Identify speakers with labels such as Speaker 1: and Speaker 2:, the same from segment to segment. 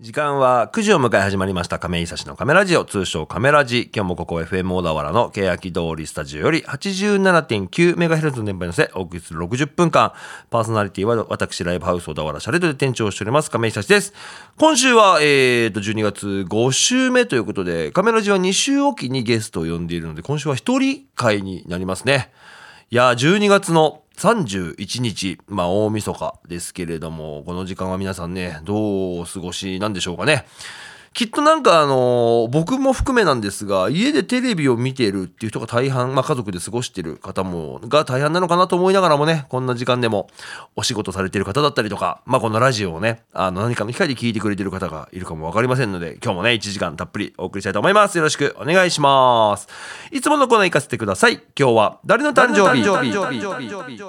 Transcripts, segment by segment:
Speaker 1: 時間は9時を迎え始まりました。亀井久志のカメラジオ通称カメラジ。今日もここ FM 小田原の欅通りスタジオより 87.9MHz の電波に乗せお送りする60分間。パーソナリティは私ライブハウス小田原シャレドで店長しております。亀井久志です。今週はえーと12月5週目ということでカメラジは2週おきにゲストを呼んでいるので今週は一人会になりますね。いや12月の31日、まあ大晦日ですけれども、この時間は皆さんね、どうお過ごしなんでしょうかね。きっとなんかあの僕も含めなんですが家でテレビを見てるっていう人が大半、まあ、家族で過ごしてる方もが大半なのかなと思いながらもねこんな時間でもお仕事されてる方だったりとか、まあ、このラジオをねあの何かの機会で聞いてくれてる方がいるかも分かりませんので今日もね1時間たっぷりお送りしたいと思います。よろしくお願いします。いつものコーナー行かせてください。今日は誰の誕生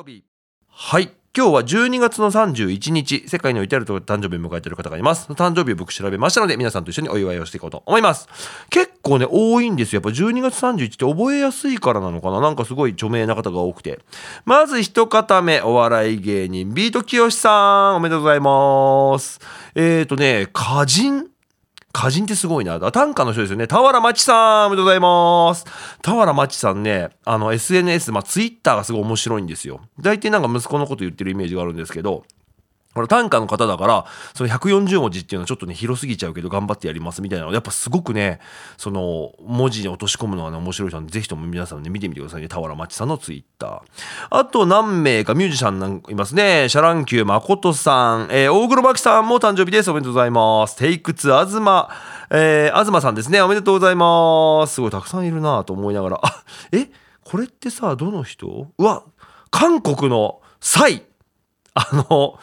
Speaker 1: 日？はい今日は12月の31日、世界の至るところで誕生日を迎えている方がいます。誕生日を僕調べましたので、皆さんと一緒にお祝いをしていこうと思います。結構ね、多いんですよ。やっぱ12月31って覚えやすいからなのかななんかすごい著名な方が多くて。まず一方目、お笑い芸人、ビートきよしさん、おめでとうございます。えっ、ー、とね、歌人歌人ってすごいな。短歌の人ですよね。田原町さん、おめでとうございます。田原町さんね、あの SNS、まあツイッターがすごい面白いんですよ。大体なんか息子のこと言ってるイメージがあるんですけど、これ短歌の方だから、その140文字っていうのはちょっとね、広すぎちゃうけど頑張ってやりますみたいなのやっぱすごくね、その文字に落とし込むのはね、面白い人なんで、ぜひとも皆さんね、見てみてくださいね。田原町さんのツイッター。あと何名かミュージシャンなんいますね。シャ乱Qまことさん、えー、大黒摩季さんも誕生日です。おめでとうございます。テイク2、東、えー、東さんですね。おめでとうございます。すごいたくさんいるなと思いながら。あ、えこれってさ、どの人？うわ、韓国のサイ。あの、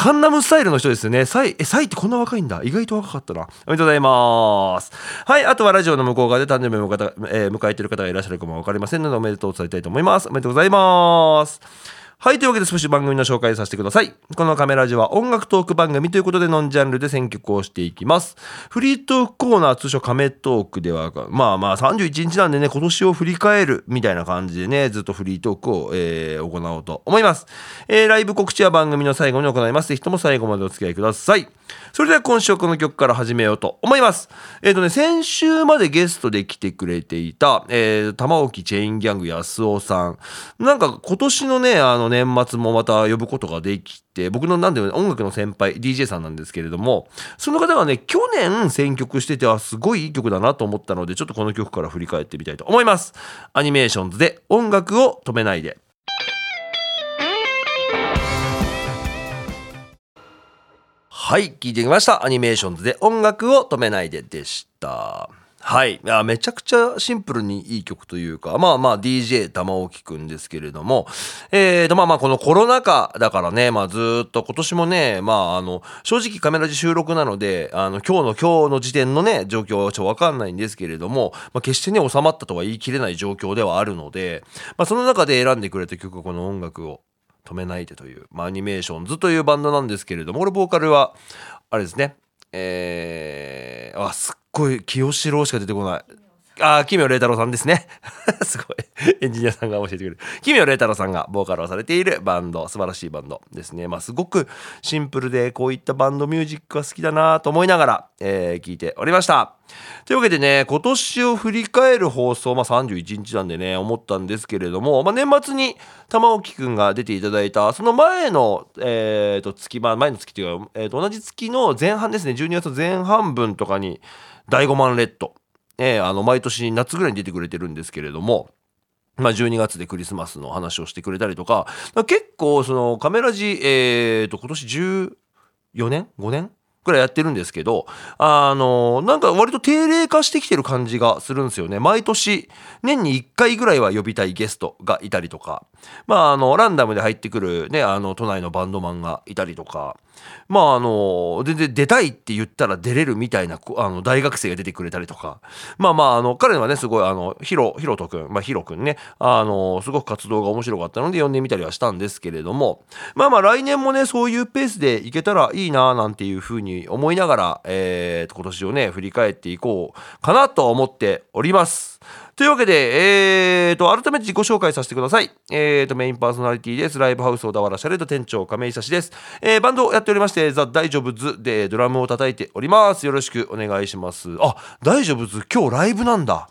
Speaker 1: カンナムスタイルの人ですよね。サイ、え、サイってこんな若いんだ。意外と若かったな。おめでとうございます。はい。あとはラジオの向こう側で誕生日を迎え,、えー、迎えている方がいらっしゃるかもわかりませんので、おめでとうを伝えたいと思います。おめでとうございます。はい、というわけで少し番組の紹介させてください。このカメラジは音楽トーク番組ということでノンジャンルで選曲をしていきます。フリートークコーナー通称カメトークでは、まあまあ31日なんでね、今年を振り返るみたいな感じでね、ずっとフリートークを、えー、行おうと思います。えー、ライブ告知は番組の最後に行います。ぜひとも最後までお付き合いください。それでは今週はこの曲から始めようと思います。えっ、ー、とね、先週までゲストで来てくれていた、えー、玉置チェインギャング安尾さん。なんか今年のね、あの年末もまた呼ぶことができて、僕のなんで音楽の先輩、DJ さんなんですけれども、その方がね、去年選曲してて、はすごいいい曲だなと思ったので、ちょっとこの曲から振り返ってみたいと思います。アニメーションズで音楽を止めないで。はい、聞いてきました。アニメーションズで音楽を止めないででした。はい。いや、めちゃくちゃシンプルにいい曲というか、まあまあ DJ 玉置くんですけれども、えーと、まあまあこのコロナ禍だからね、まあずっと今年もね、まああの、正直カメラで収録なので、あの、今日の今日の時点のね、状況はちょっとわかんないんですけれども、まあ決してね、収まったとは言い切れない状況ではあるので、まあその中で選んでくれた曲がこの音楽を止めないでという、まあ、アニメーションズというバンドなんですけれども、これボーカルは、あれですね、えー、あ、すっごい清志郎しか出てこない。あ、奇妙麗太郎さんですね。すごい。エンジニアさんが教えてくれる。奇妙麗太郎さんがボーカルをされているバンド、素晴らしいバンドですね。まあ、すごくシンプルで、こういったバンドミュージックが好きだなと思いながら、えー、聞いておりました。というわけでね、今年を振り返る放送、まあ、31日なんでね、思ったんですけれども、まあ、年末に玉置くんが出ていただいた、その前の、えー、と月、まあ、前の月っていうか、えー、と同じ月の前半ですね、12月前半分とかに、第5万レッド。えー、あの毎年夏ぐらいに出てくれてるんですけれども、まあ、12月でクリスマスの話をしてくれたりとか、結構そのカメラジ、えー、と今年14年 ?5 年？ぐらいやってるんですけど、あの、なんか割と定例化してきてる感じがするんですよね。毎年、年に1回ぐらいは呼びたいゲストがいたりとか、まあ、あの、ランダムで入ってくるね、あの、都内のバンドマンがいたりとか、まああの全然出たいって言ったら出れるみたいなあの大学生が出てくれたりとか。まあまああの彼はねすごいあのヒロヒロト君まあヒロ君ね。あのすごく活動が面白かったので呼んでみたりはしたんですけれども。まあまあ来年もねそういうペースでいけたらいいななんていうふうに思いながら、えー、今年をね振り返っていこうかなと思っております。というわけで、えーと、改めて自己紹介させてください。えーと、メインパーソナリティです。ライブハウス小田原シャレード店長亀井久志です。えー、バンドをやっておりまして、ザ・大丈夫ズでドラムを叩いております。よろしくお願いします。あ、大丈夫ズ今日ライブなんだ。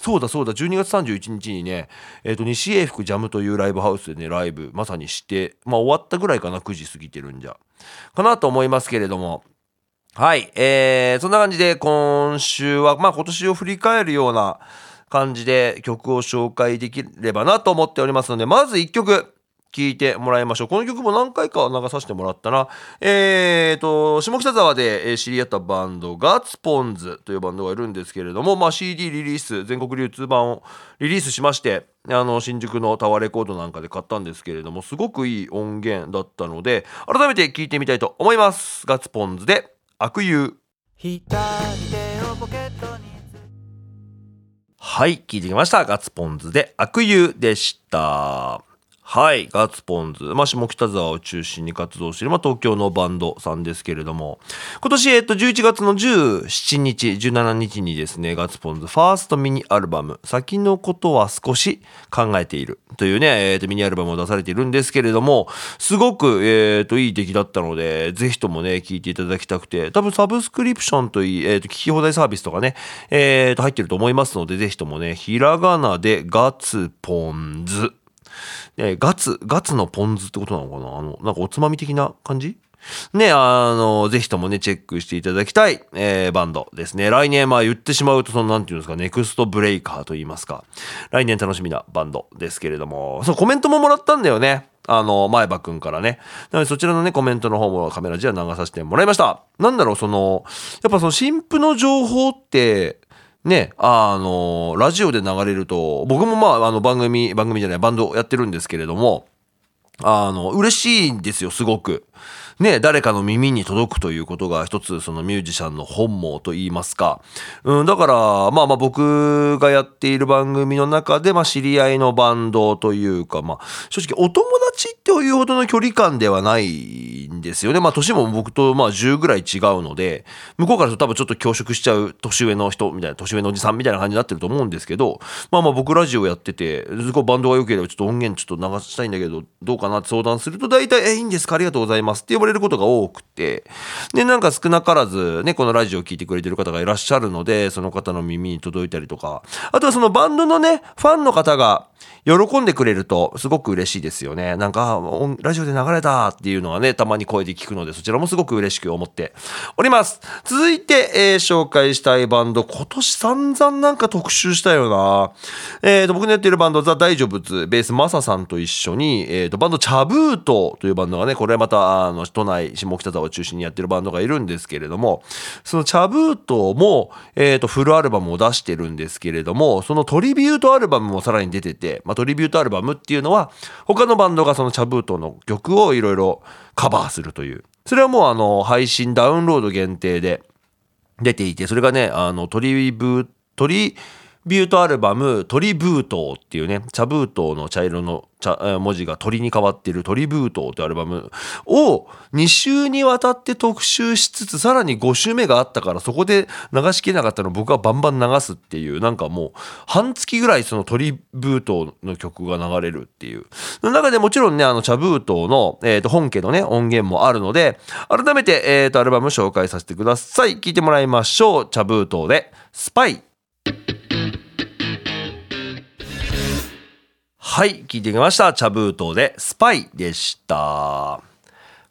Speaker 1: そうだそうだ、12月31日にね、えっ、ー、と、西英福ジャムというライブハウスでね、ライブ、まさにして、まあ終わったぐらいかな、9時過ぎてるんじゃ。かなと思いますけれども、はい、えー、そんな感じで今週は、まあ今年を振り返るような感じで曲を紹介できればなと思っておりますので、まず1曲、聴いてもらいましょう。この曲も何回か流させてもらったな。えーと、下北沢で知り合ったバンド、ガッツポンズというバンドがいるんですけれども、まあ、CD リリース、全国流通版をリリースしまして、あの、新宿のタワーレコードなんかで買ったんですけれども、すごくいい音源だったので、改めて聴いてみたいと思います。ガッツポンズで、悪友。左手をポケットはい、聞いてきました。ガッツポンズで悪友でした。はい、ガッツポンズ、まあ、下北沢を中心に活動している、まあ、東京のバンドさんですけれども、今年、えっと、11月の17日、17日にですね、ガッツポンズファーストミニアルバム、先のことは少し考えているというね、えっと、ミニアルバムを出されているんですけれども、すごく、えっと、いい出来だったので、ぜひともね、聴いていただきたくて、多分サブスクリプションといい、えっと、聞き放題サービスとかね、えっと、入ってると思いますので、ぜひともね、ひらがなでガッツポンズ、えー、ガツ、ガツのポン酢ってことなのかな？あの、なんかおつまみ的な感じ？ね、あの、ぜひともね、チェックしていただきたい、えー、バンドですね。来年、まあ言ってしまうと、その、なんていうんですか、ネクストブレイカーと言いますか。来年楽しみなバンドですけれども、そう、コメントももらったんだよね。あの、前歯くんからね。なので、そちらのね、コメントの方もカメラじゃ流させてもらいました。なんだろう、その、やっぱその、新婦の情報って、ね、あの、ラジオで流れると、僕もまあ、あの、番組、番組じゃない、バンドやってるんですけれども、あの、嬉しいんですよ、すごく。ね、誰かの耳に届くということが一つそのミュージシャンの本望と言いますか。うん、だから、まあまあ僕がやっている番組の中で、まあ知り合いのバンドというか、まあ正直お友達っていうほどの距離感ではないですよね。まあ年も僕とまあ10ぐらい違うので、向こうからすると多分ちょっと恐縮しちゃう年上の人みたいな、年上のおじさんみたいな感じになってると思うんですけど、まあまあ僕ラジオやってて、すごいバンドが良ければちょっと音源ちょっと流したいんだけど、どうかなって相談すると大体、え、いいんですか？ありがとうございますって呼ばれることが多くて、で、なんか少なからずね、このラジオを聴いてくれてる方がいらっしゃるので、その方の耳に届いたりとか、あとはそのバンドのね、ファンの方が喜んでくれるとすごく嬉しいですよね。なんか、ラジオで流れたっていうのはね、たまに声で聞くので、そちらもすごく嬉しく思っております。続いて、えー、紹介したいバンド、今年散々なんか特集したよな。えっ、ー、と、僕のやってるバンド、ザ・大丈夫ベース、マサさんと一緒に、えっ、ー、と、バンド、チャブートというバンドがね、これまた、あの、都内、下北沢を中心にやってるバンドがいるんですけれども、そのチャブートも、えっ、と、フルアルバムを出してるんですけれども、そのトリビュートアルバムもさらに出てて、まあ、トリビュートアルバムっていうのは、他のバンドがそのチャブートの曲をいろいろカバーするという。それはもうあの、配信ダウンロード限定で出ていて、それがね、あの、トリブー、トリ、ビュートアルバム、トリブートっていうね、茶封筒の茶色の茶文字が鳥に変わっているトリブートってアルバムを2週にわたって特集しつつ、さらに5週目があったからそこで流しきれなかったのを僕はバンバン流すっていう、なんかもう半月ぐらいそのトリブートの曲が流れるっていう。の中でもちろんね、あの茶封筒の、えー、と本家のね、音源もあるので、改めて、えー、とアルバム紹介させてください。聴いてもらいましょう。茶封筒でスパイ。はい、聞いてきました。茶封筒でスパイでした。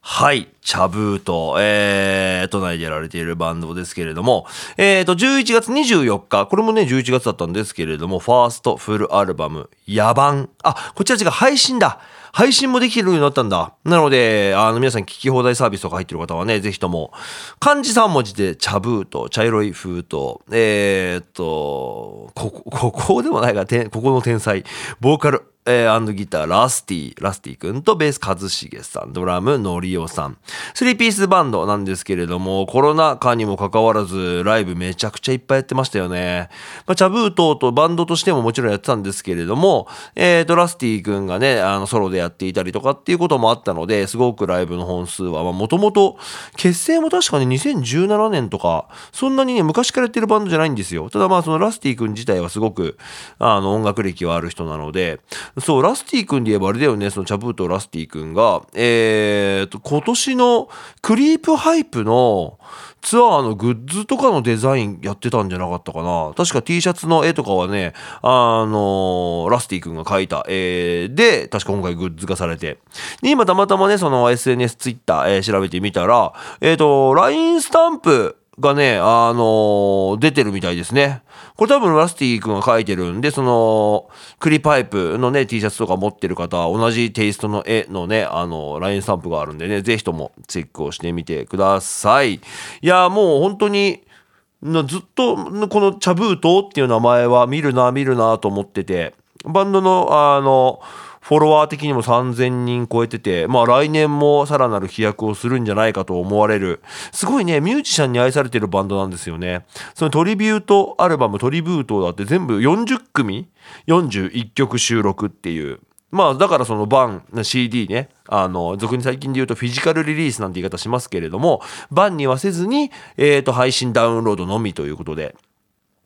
Speaker 1: はい、茶封筒、えー、都内でやられているバンドですけれども、えーと、11月24日、これもね、11月だったんですけれども、ファーストフルアルバム、野蛮。あ、こちら違う、配信だ。配信もできるようになったんだ。なので、あの、皆さん聞き放題サービスとか入ってる方はね、ぜひとも、漢字3文字で茶封筒、茶色い封筒、えー、っと、ここ、ここでもないが、ここの天才、ボーカル、えー、ギター、ラスティ、ラスティ君とベース、一茂さん、ドラム、のりおさん。スリーピースバンドなんですけれども、コロナ禍にもかかわらず、ライブめちゃくちゃいっぱいやってましたよね。まあ、チャブートとバンドとしてももちろんやってたんですけれども、えーと、ラスティ君がね、あの、ソロでやっていたりとかっていうこともあったので、すごくライブの本数は、もともと、結成も確かに2017年とか、そんなにね、昔からやってるバンドじゃないんですよ。ただまあ、そのラスティ君自体はすごく、あの、音楽歴はある人なので、そう、ラスティ君で言えばあれだよね、そのチャブートラスティ君が、えーと、今年のクリープハイプの、ツアーのグッズとかのデザインやってたんじゃなかったかな。確か T シャツの絵とかはね、あのラスティ君が描いた絵で、確か今回グッズ化されて。で、今たまたまね、その SNS、Twitter、えー、調べてみたら、えっ、ー、と、LINE スタンプがね、あのー、出てるみたいですね。これ多分ラスティ君が書いてるんで、その、クリープハイプのね、T シャツとか持ってる方、同じテイストの絵のね、あの、ラインスタンプがあるんでね、ぜひともチェックをしてみてください。いや、もう本当に、ずっとこのチャブートっていう名前は見るな、見るなと思ってて、バンドの、あの、フォロワー的にも3000人超えてて、まあ来年もさらなる飛躍をするんじゃないかと思われる、すごいね、ミュージシャンに愛されてるバンドなんですよね。そのトリビュートアルバム、トリブートだって全部40組 ?41 曲収録っていう。まあだからそのバン、CD ね、あの、俗に最近で言うとフィジカルリリースなんて言い方しますけれども、バンにはせずに、えっ、ー、と、配信ダウンロードのみということで、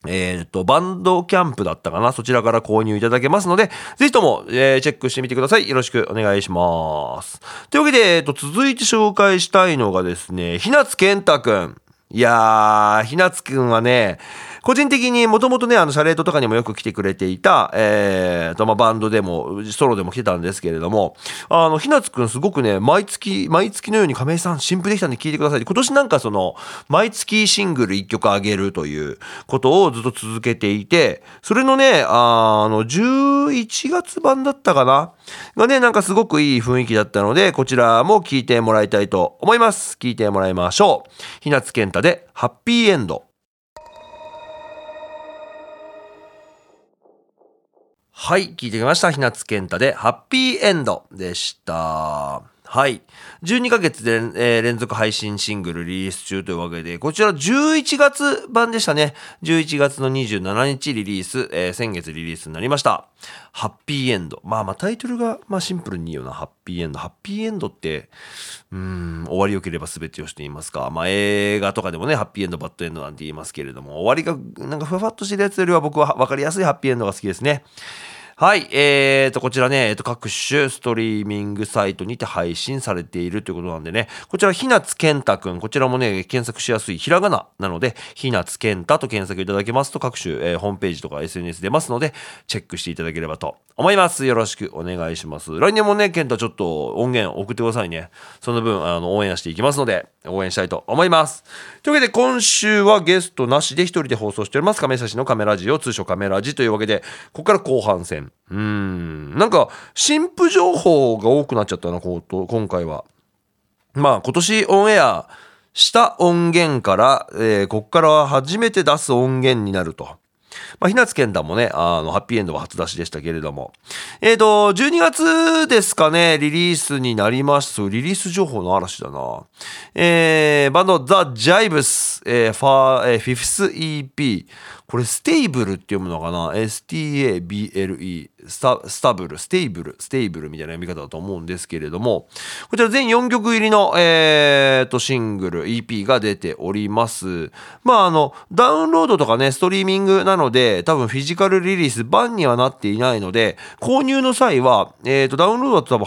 Speaker 1: えっ、ー、と、バンドキャンプだったかなそちらから購入いただけますので、ぜひとも、えー、チェックしてみてください。よろしくお願いします。というわけで、えっ、ー、と、続いて紹介したいのがですね、ひなつけんたくん。いやー、ひなつくんはね、個人的にもともとね、あの、シャレートとかにもよく来てくれていた、えーと、まあ、バンドでも、ソロでも来てたんですけれども、あの、ひなつくんすごくね、毎月、毎月のように亀井さん、新譜できたんで聞いてください。今年なんかその、毎月シングル1曲あげるということをずっと続けていて、それのね、あの、11月版だったかな？がね、なんかすごくいい雰囲気だったので、こちらも聞いてもらいたいと思います。聞いてもらいましょう。ひなつけんたで、ハッピーエンド。はい、聞いてきました。ひなつけんたで、ハッピーエンドでした。はい。12ヶ月で、えー、連続配信シングルリリース中というわけで、こちら11月版でしたね。11月の27日リリース、えー、先月リリースになりました。ハッピーエンド。まあまあタイトルが、まあシンプルにいいよな。ハッピーエンド。ハッピーエンドって、うん、終わり良ければ全てをしていますか。まあ映画とかでもね、ハッピーエンド、バッドエンドなんて言いますけれども、終わりがなんかふわふわっとしてるやつよりは僕は分かりやすいハッピーエンドが好きですね。はい、えーと、こちらね、えーと、各種ストリーミングサイトにて配信されているということなんでね、こちら、ひなつけんたくん、こちらもね、検索しやすいひらがななので、ひなつけんたと検索いただけますと、各種、えー、ホームページとか SNS 出ますので、チェックしていただければと思います。よろしくお願いします。来年もね、ケンタちょっと音源送ってくださいね。その分、あの、応援していきますので、応援したいと思います。というわけで、今週はゲストなしで一人で放送しております。亀差のカメラジオ、通称カメラジというわけで、ここから後半戦。なんか、新婦情報が多くなっちゃったな、今回は。まあ、今年オンエアした音源から、えー、ここからは初めて出す音源になると。まあ、ひなつけんだもね、あの、ハッピーエンドは初出しでしたけれども。えっ、ー、と、12月ですかね、リリースになりました。リリース情報の嵐だな。えー、バンド、ザ・ジャイブス、えー、ファー、えー、フィフス EP。これ、ステイブルって読むのかな ?STABLE。スタ、スタブル、ステイブル、ステイブルみたいな読み方だと思うんですけれども、こちら全4曲入りの、えー、と、シングル、EP が出ております。まあ、あの、ダウンロードとかね、ストリーミングなので、多分フィジカルリリース版にはなっていないので、購入の際は、えー、と、ダウンロードだと多分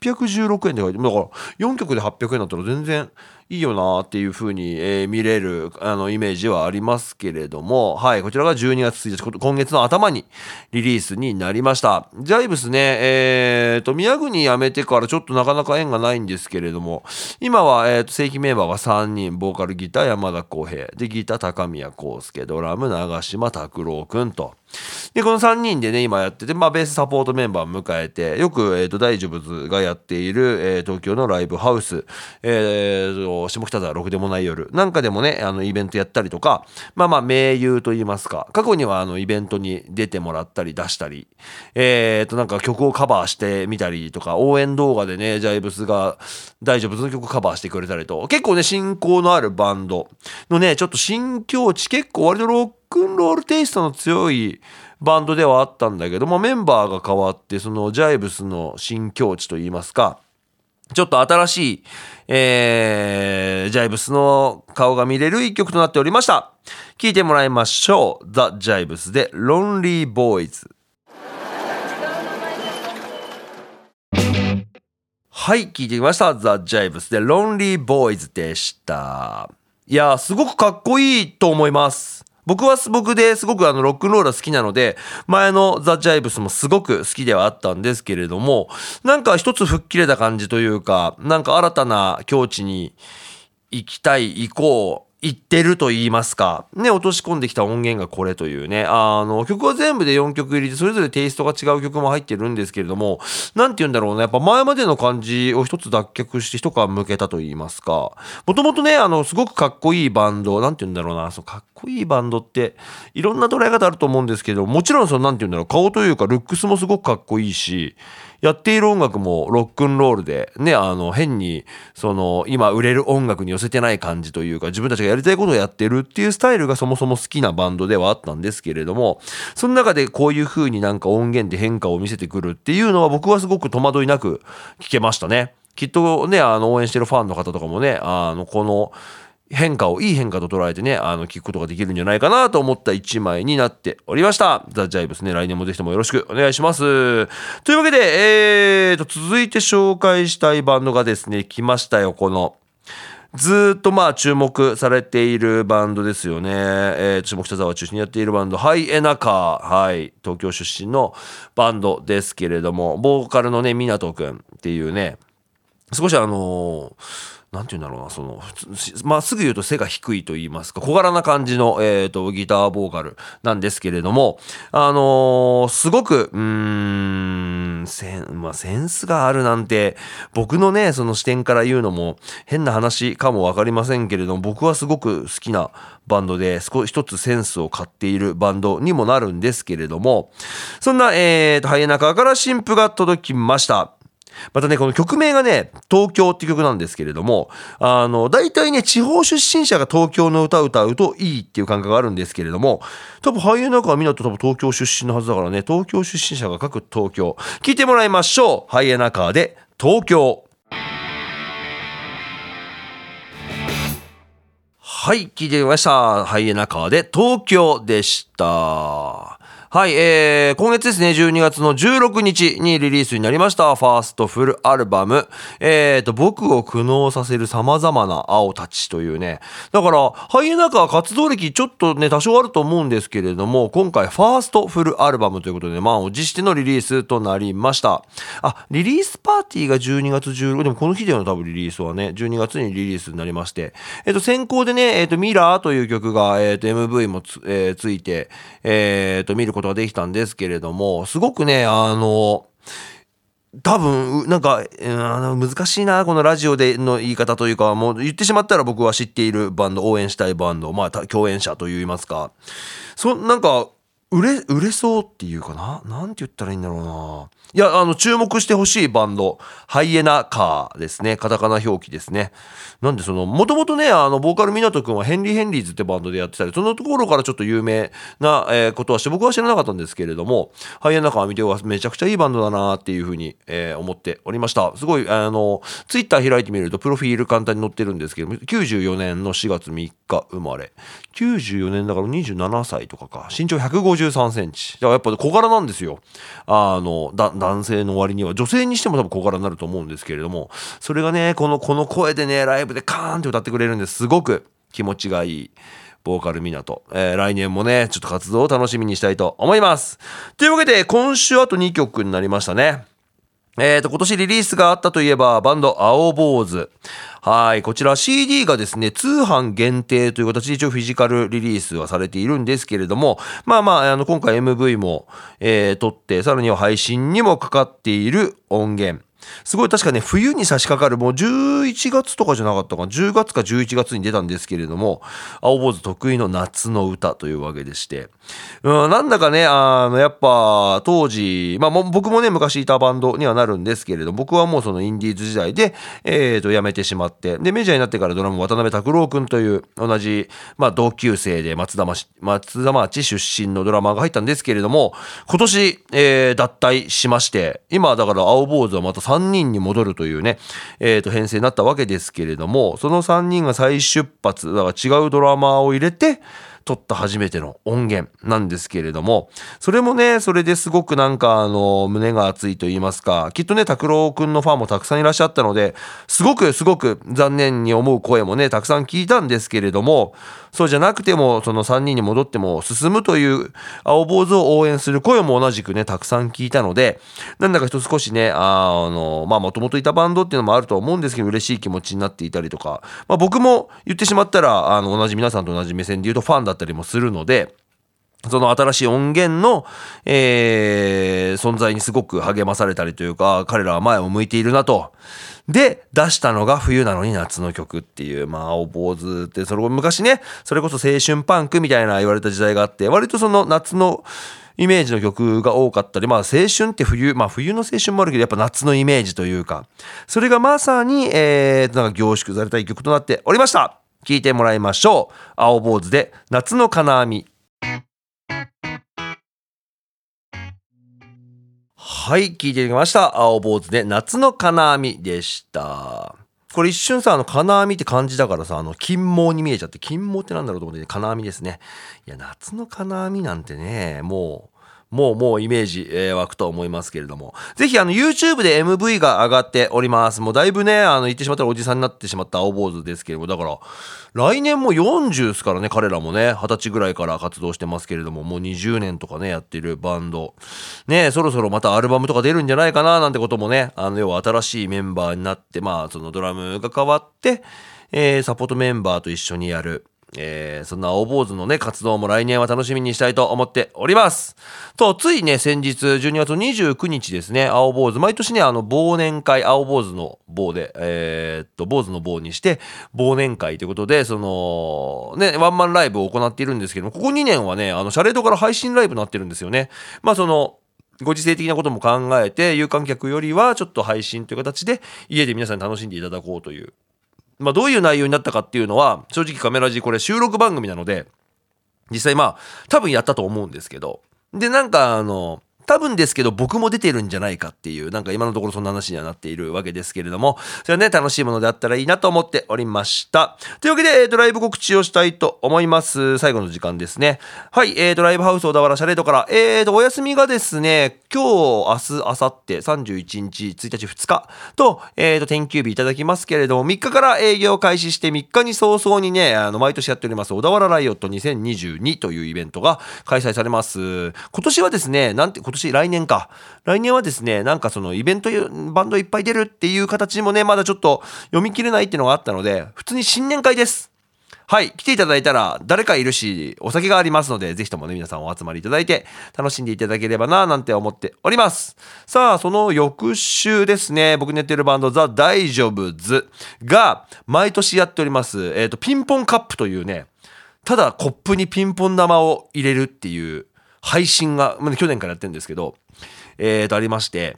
Speaker 1: 816円で書いて、だから4曲で800円だったら全然、いいよなっていう風に、えー、見れるあのイメージはありますけれども、はい、こちらが12月1日、今月の頭にリリースになりました。ジャイブスね、えー、と、宮国辞めてからちょっとなかなか縁がないんですけれども、今は、えー、と、正規メンバーが3人、ボーカルギター山田浩平、で、ギター高宮康介、ドラム長島拓郎くんと。で、この3人でね、今やってて、まあ、ベースサポートメンバーを迎えて、よく、えっ、ー、と、大丈夫ズがやっている、えー、東京のライブハウス、えー、下北沢ろくでもない夜なんかでもね、あの、イベントやったりとか、まあまあ、盟友と言いますか、過去にはあの、イベントに出てもらったり出したり、えっ、と、なんか曲をカバーしてみたりとか、応援動画でね、ジャイブスが大丈夫ズの曲カバーしてくれたりと、結構ね、親交のあるバンドのね、ちょっと新境地、結構割とロッククンロールテイストの強いバンドではあったんだけども、メンバーが変わって、そのジャイブスの新境地といいますか、ちょっと新しい、えー、ジャイブスの顔が見れる一曲となっておりました。聴いてもらいましょう。ザ・ジャイブスで Lonely Boys。はい、聞いてきました。ザ・ジャイブスで Lonely Boys でした。いやすごくかっこいいと思います。僕は僕ですごくあのロックンローラー好きなので、前のザ・ジャイブスもすごく好きではあったんですけれども、なんか一つ吹っ切れた感じというか、なんか新たな境地に行きたい、行こう、言ってると言いますか、ね、落とし込んできた音源がこれというね、あの、曲は全部で4曲入りで、それぞれテイストが違う曲も入ってるんですけれども、なんて言うんだろうね、やっぱ前までの感じを一つ脱却して一皮向けたと言いますか、もともとね、あの、すごくかっこいいバンド、なんて言うんだろうな、そう、かっこいいバンドって、いろんな捉え方あると思うんですけど、もちろんその、なんて言うんだろう、顔というか、ルックスもすごくかっこいいし、やっている音楽もロックンロールで、ね、あの、変に、その、今売れる音楽に寄せてない感じというか、自分たちがやりたいことをやってるっていうスタイルがそもそも好きなバンドではあったんですけれども、その中でこういう風になんか音源で変化を見せてくるっていうのは僕はすごく戸惑いなく聞けましたね。きっとね、あの、応援してるファンの方とかもね、あの、この、変化をいい変化と捉えてね、あの、聞くことができるんじゃないかなと思った一枚になっておりました。ザ・ジャイブスね、来年もぜひともよろしくお願いします。というわけで、えーと、続いて紹介したいバンドがですね、来ましたよ、この。ずっとまあ注目されているバンドですよね。えー、下北沢を中心にやっているバンド、ハイエナカー。はい。東京出身のバンドですけれども、ボーカルのね、湊くんっていうね、少しあのーなんて言うんだろうな、その、まあ、すぐ言うと背が低いと言いますか、小柄な感じの、えっ、ー、と、ギターボーカルなんですけれども、あのー、すごく、うーん、セン、まあ、センスがあるなんて、僕のね、その視点から言うのも変な話かもわかりませんけれども、僕はすごく好きなバンドで、少し一つセンスを買っているバンドにもなるんですけれども、そんな、えーと、ハイエナカから新譜が届きました。またね、この曲名がね、東京って曲なんですけれども、あの、大体ね、地方出身者が東京の歌を歌うといいっていう感覚があるんですけれども、多分俳優の中はみんなと多分東京出身のはずだからね、東京出身者が書く東京。聞いてもらいましょう。ハイエナカーで東京。はい、聞いてみました。ハイエナカーで東京でした。はい、えー、今月ですね、12月の16日にリリースになりました、ファーストフルアルバム、えーと、僕を苦悩させる様々な青たちというね、だから、ハイエナカ活動歴ちょっとね、多少あると思うんですけれども、今回、ファーストフルアルバムということで、満を持してのリリースとなりました。あ、リリースパーティーが12月16、でもこの日での多分リリースはね、12月にリリースになりまして、えっ、ー、と、先行でね、えっ、ー、と、ミラーという曲が、えっ、ー、と、MV もつ,、えー、ついて、えっ、と、見ることことができたんですけれども、すごくね、あの、多分、なんか、難しいな、このラジオでの言い方というか、もう言ってしまったら僕は知っているバンド、応援したいバンド、まあ、共演者といいますか。そ、なんか、売れ、売れそうっていうかな？なんて言ったらいいんだろうな。いや、あの、注目してほしいバンド、ハイエナカーですね。カタカナ表記ですね。なんでその、もともとね、あの、ボーカル湊くんはヘンリー・ヘンリーズってバンドでやってたり、そのところからちょっと有名な、えー、ことはして、僕は知らなかったんですけれども、ハイエナカー見てはめちゃくちゃいいバンドだなっていうふうに、えー、思っておりました。すごい、あの、ツイッター開いてみると、プロフィール簡単に載ってるんですけども、94年の4月3日生まれ。94年だから27歳とかか。身長150 163センチ。だからやっぱ小柄なんですよ。あの、男性の割には。女性にしても多分小柄になると思うんですけれども。それがねこのこの声でねライブでカーンって歌ってくれるんです。ごく気持ちがいい。ボーカル湊、えー、来年もねちょっと活動を楽しみにしたいと思います。というわけで今週あと2曲になりましたね。えーと、今年リリースがあったといえば、バンド、青坊主。はい。こちら CD がですね、通販限定という形で一応フィジカルリリースはされているんですけれども、まあまあ、あの、今回 MV も、えー、撮って、さらには配信にもかかっている音源。すごい確かね、冬に差し掛かる、もう11月とかじゃなかったかな、10月か11月に出たんですけれども、青坊主得意の夏の歌というわけでして、うん、なんだかね、あの、やっぱ、当時、まあ、僕もね、昔いたバンドにはなるんですけれど、僕はもうそのインディーズ時代で、えっ、ー、と、辞めてしまって、で、メジャーになってからドラム渡辺拓郎君という、同じ、まあ、同級生で松田町、松田町出身のドラマーが入ったんですけれども、今年、えー、脱退しまして、今、だから青坊主はまた3人に戻るというね、え、ー、と、編成になったわけですけれども、その3人が再出発、だから違うドラマーを入れて、撮った初めての音源なんですけれども、それもね、それですごくなんかあの、胸が熱いと言いますか、きっとね、拓郎くんのファンもたくさんいらっしゃったので、すごくすごく残念に思う声もね、たくさん聞いたんですけれども、そうじゃなくても、その3人に戻っても進むという青坊主を応援する声も同じくね、たくさん聞いたので、なんだか一少しね、あの、まあもともといたバンドっていうのもあると思うんですけど、嬉しい気持ちになっていたりとか、まあ僕も言ってしまったら、あの、同じ皆さんと同じ目線で言うとファンだったたりもするので、その新しい音源の、えー、存在にすごく励まされたりというか、彼らは前を向いているなと。で、出したのが冬なのに夏の曲っていう、まあ、青坊主って、それ昔ね、それこそ青春パンクみたいな言われた時代があって、割とその夏のイメージの曲が多かったり、まあ、青春って冬、まあ、冬の青春もあるけど、やっぱ夏のイメージというか、それがまさに、えー、なんか凝縮された一曲となっておりました。聴いてもらいましょう。青坊主で夏の金網。はい、聞いてきました。青坊主で夏の金網でした。これ一瞬さ、あの、金網って感じだからさ、あの、金毛に見えちゃって、金毛ってなんだろうと思って、金網ですね。いや、夏の金網なんてね、もう、もうもうイメージ、えー、湧くと思いますけれども。ぜひあの YouTube で MV が上がっております。もうだいぶね、あの言ってしまったらおじさんになってしまった青坊主ですけれども、だから来年も40ですからね、彼らもね、20歳ぐらいから活動してますけれども、もう20年とかね、やってるバンド。ね、そろそろまたアルバムとか出るんじゃないかななんてこともね、あの要は新しいメンバーになって、まあそのドラムが変わって、えー、サポートメンバーと一緒にやる。えー、そんな青坊主のね、活動も来年は楽しみにしたいと思っております。と、ついね、先日、12月29日ですね、青坊主、毎年ね、あの、忘年会、青坊主の棒で、えー、っと、坊主の棒にして、忘年会ということで、その、ね、ワンマンライブを行っているんですけども、ここ2年はね、あの、シャレードから配信ライブになってるんですよね。まあ、その、ご時世的なことも考えて、有観客よりはちょっと配信という形で、家で皆さんに楽しんでいただこうというまあ、どういう内容になったかっていうのは、正直カメラジこれ収録番組なので、実際まあ、多分やったと思うんですけど、で、なんかあの、多分ですけど僕も出てるんじゃないかっていう、なんか今のところそんな話にはなっているわけですけれども、それはね、楽しいものであったらいいなと思っておりました。というわけで、えー、と、ライブ告知をしたいと思います。最後の時間ですね。はい、えーと、ライブハウス小田原シャレードから、えーと、お休みがですね、今日、明日、明後日、31日、1日、2日と、えーと、天休日いただきますけれども、3日から営業開始して3日に早々にね、あの、毎年やっております、小田原ライオット2022というイベントが開催されます。今年はですね、なんて、今年年、来年か。来年はですね、なんかそのイベント、バンドいっぱい出るっていう形もね、まだちょっと読み切れないっていうのがあったので、普通に新年会です。はい。来ていただいたら誰かいるし、お酒がありますので、ぜひともね、皆さんお集まりいただいて、楽しんでいただければな、なんて思っております。さあ、その翌週ですね、僕寝てるバンド、ザ・大丈夫ズが、毎年やっております、えっ、ー、と、ピンポンカップというね、ただコップにピンポン玉を入れるっていう配信が、まあ、去年からやってるんですけど、えーと、ありまして、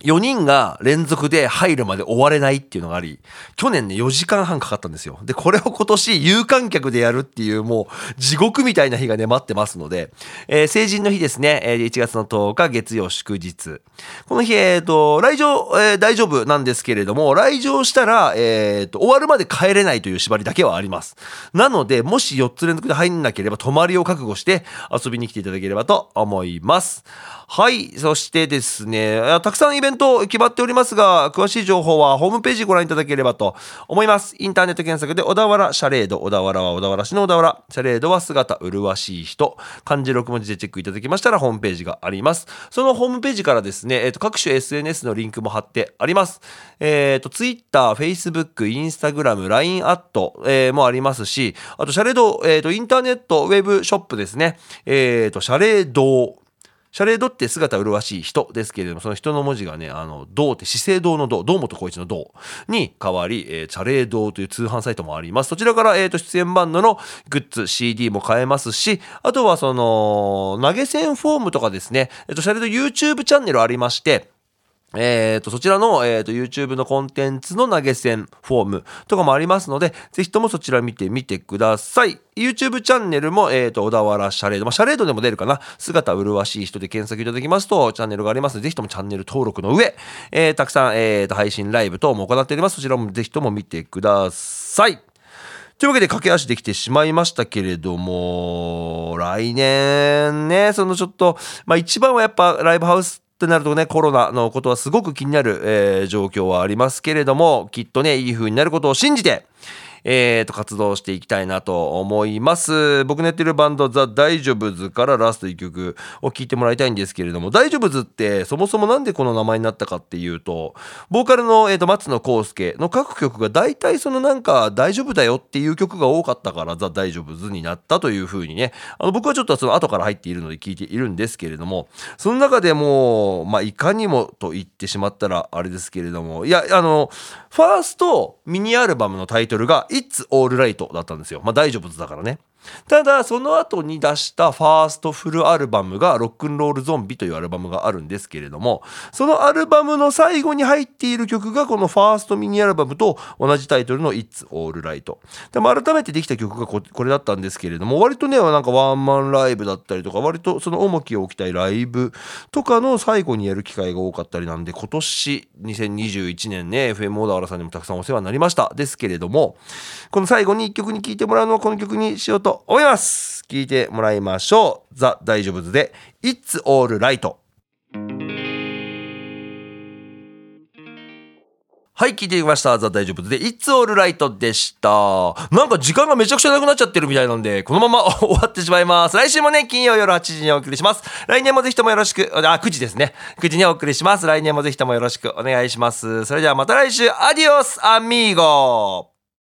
Speaker 1: 4人が連続で入るまで終われないっていうのがあり、去年ね、4時間半かかったんですよ。で、これを今年有観客でやるっていうもう地獄みたいな日がね、待ってますので、えー、成人の日ですね、えー、1月の10日月曜祝日。この日、えっ、ー、と、来場、えー、大丈夫なんですけれども、来場したら、えっ、と、終わるまで帰れないという縛りだけはあります。なので、もし4つ連続で入んなければ、泊まりを覚悟して遊びに来ていただければと思います。はい。そしてですね、たくさんイベント決まっておりますが、詳しい情報はホームページご覧いただければと思います。インターネット検索で小田原シャレード、小田原は小田原市の小田原、シャレードは姿麗しい人、漢字6文字でチェックいただきましたらホームページがあります。そのホームページからですね、えー、と各種 SNS のリンクも貼ってあります。えっ、ー、と、Twitter、Facebook、Instagram、LINE アット、えー、もありますし、あとシャレード、えっ、ー、と、インターネット、ウェブショップですね。えっ、ー、と、シャレードシャレードって姿麗しい人ですけれども、その人の文字がね、あの、銅って資生堂の銅、堂本光一の銅に変わり、えー、チャレードという通販サイトもあります。そちらから、えっ、ー、と、出演バンドのグッズ、CD も買えますし、あとはその、投げ銭フォームとかですね、えっ、ー、と、シャレード YouTube チャンネルありまして、えっ、ー、と、そちらの、えっ、ー、と、YouTube のコンテンツの投げ銭フォームとかもありますので、ぜひともそちら見てみてください。YouTube チャンネルも、えっ、ー、と、小田原シャレード。まあ、シャレードでも出るかな。姿麗しい人で検索いただきますと、チャンネルがありますので、ぜひともチャンネル登録の上、えー、たくさん、えっ、と、配信ライブ等も行っております。そちらもぜひとも見てください。というわけで駆け足できてしまいましたけれども、来年ね、そのちょっと、まあ一番はやっぱライブハウスってなるとね、コロナのことはすごく気になる、えー、状況はありますけれども、きっとね、いい風になることを信じて、えー、と、活動していきたいなと思います。僕のやってるバンド、ザ・大丈夫ズからラスト1曲を聴いてもらいたいんですけれども、大丈夫ズってそもそもなんでこの名前になったかっていうと、ボーカルの、えー、と松野康介の各曲が大体そのなんか大丈夫だよっていう曲が多かったから、ザ・大丈夫ズになったというふうにね、あの僕はちょっとその後から入っているので聞いているんですけれども、その中でも、まあ、いかにもと言ってしまったらあれですけれども、いや、あの、ファーストミニアルバムのタイトルが It's All Right だったんですよ。まあ大丈夫だからね。ただその後に出したファーストフルアルバムがロックンロールゾンビというアルバムがあるんですけれどもそのアルバムの最後に入っている曲がこのファーストミニアルバムと同じタイトルの It's All Right でも改めてできた曲がこれだったんですけれども割とねなんかワンマンライブだったりとか割とその重きを置きたいライブとかの最後にやる機会が多かったりなんで今年2021年ね FM 小田原さんにもたくさんお世話になりました。ですけれどもこの最後に1曲に聴いてもらうのはこの曲にしようとと思います。聞いてもらいましょう。ザ・大丈夫ズで It's All Right。はい、聞いてきました。ザ・大丈夫で、It's All Right でした。なんか時間がめちゃくちゃなくなっちゃってるみたいなんで、このまま 終わってしまいます。来週もね、金曜夜8時にお送りします。来年もぜひともよろしく、あ、9時ですね。9時にお送りします。来年もぜひともよろしくお願いします。それではまた来週、アディオス、アミーゴ